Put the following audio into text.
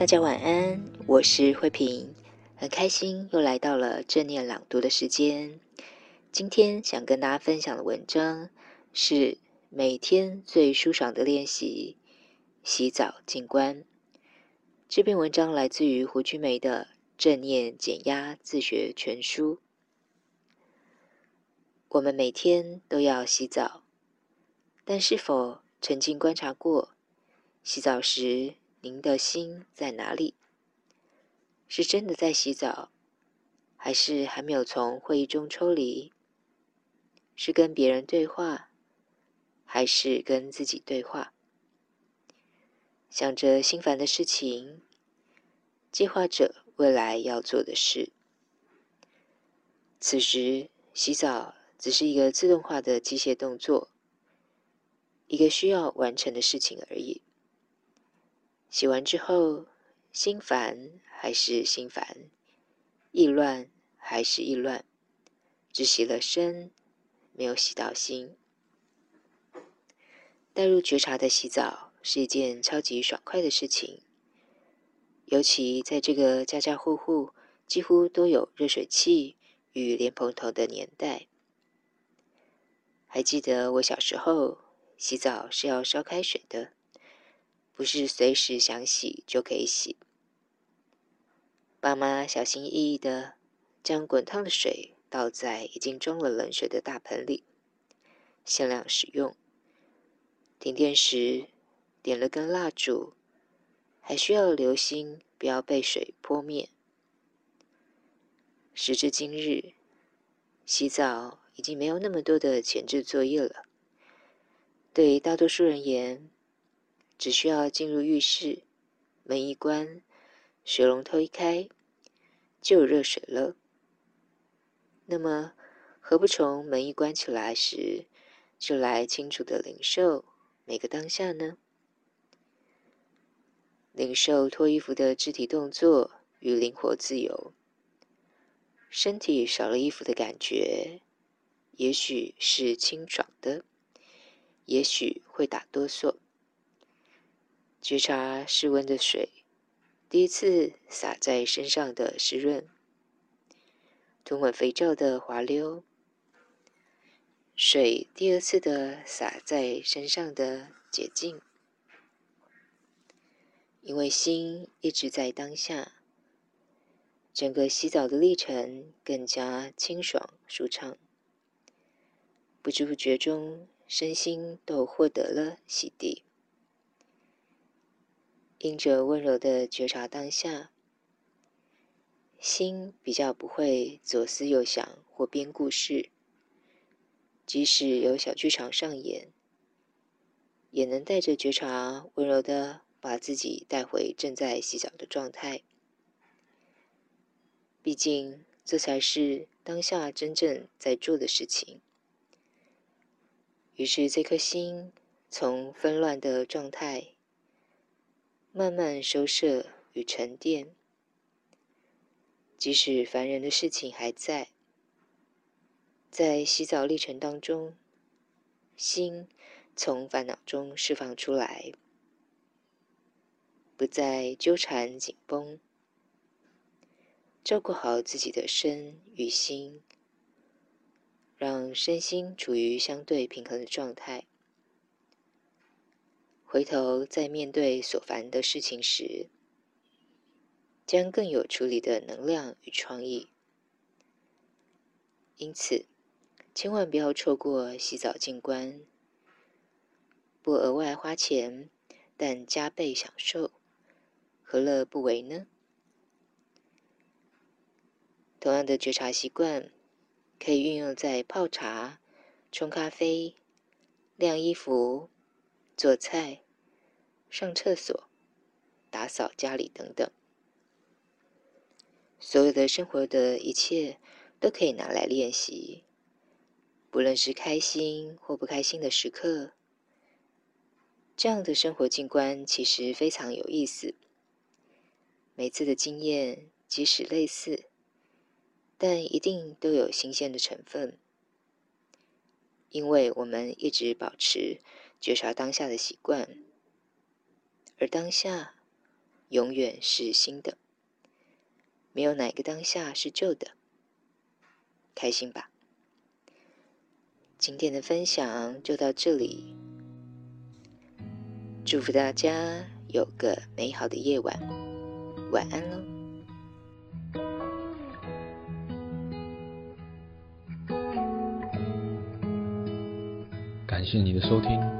大家晚安，我是慧萍，很开心又来到了正念朗读的时间。今天想跟大家分享的文章是每天最舒爽的练习——洗澡静观。这篇文章来自于胡君梅的《正念减压自学全书》。我们每天都要洗澡，但是否曾经观察过，洗澡时，您的心在哪里？是真的在洗澡，还是还没有从会议中抽离？是跟别人对话，还是跟自己对话？想着心烦的事情，计划着未来要做的事。此时，洗澡只是一个自动化的机械动作，一个需要完成的事情而已。洗完之后，心烦还是心烦，意乱还是意乱，只洗了身，没有洗到心。带入觉察的洗澡是一件超级爽快的事情，尤其在这个家家户户几乎都有热水器与莲蓬头的年代。还记得我小时候洗澡是要烧开水的。不是随时想洗就可以洗。爸妈小心翼翼地将滚烫的水倒在已经装了冷水的大盆里，限量使用。停电时点了根蜡烛，还需要留心不要被水泼灭。时至今日，洗澡已经没有那么多的前置作业了。对于大多数人言，只需要进入浴室，门一关，水龙头一开，就有热水了。那么，何不从门一关起来时，就来清楚的领受每个当下呢？领受脱衣服的肢体动作与灵活自由，身体少了衣服的感觉，也许是清爽的，也许会打哆嗦。觉察室温的水，第一次洒在身上的湿润，涂抹肥皂的滑溜，水第二次的洒在身上的洁净。因为心一直在当下，整个洗澡的历程更加清爽舒畅，不知不觉中，身心都获得了洗涤。因着温柔的觉察当下，心比较不会左思右想或编故事，即使有小剧场上演，也能带着觉察温柔的把自己带回正在洗澡的状态。毕竟，这才是当下真正在做的事情。于是，这颗心从纷乱的状态。慢慢收摄与沉淀，即使烦人的事情还在，在洗澡历程当中，心从烦恼中释放出来，不再纠缠紧绷，照顾好自己的身与心，让身心处于相对平衡的状态。回头再面对所烦的事情时，将更有处理的能量与创意。因此，千万不要错过洗澡静观，不额外花钱，但加倍享受，何乐不为呢？同样的觉察习惯，可以运用在泡茶、冲咖啡、晾衣服、做菜、上厕所、打扫家里等等。所有的生活的一切都可以拿来练习，不论是开心或不开心的时刻。这样的生活静观其实非常有意思。每次的经验即使类似，但一定都有新鲜的成分，因为我们一直保持觉察当下的习惯，而当下永远是新的，没有哪个当下是旧的。开心吧！今天的分享就到这里。祝福大家有个美好的夜晚，晚安喽！感谢你的收听。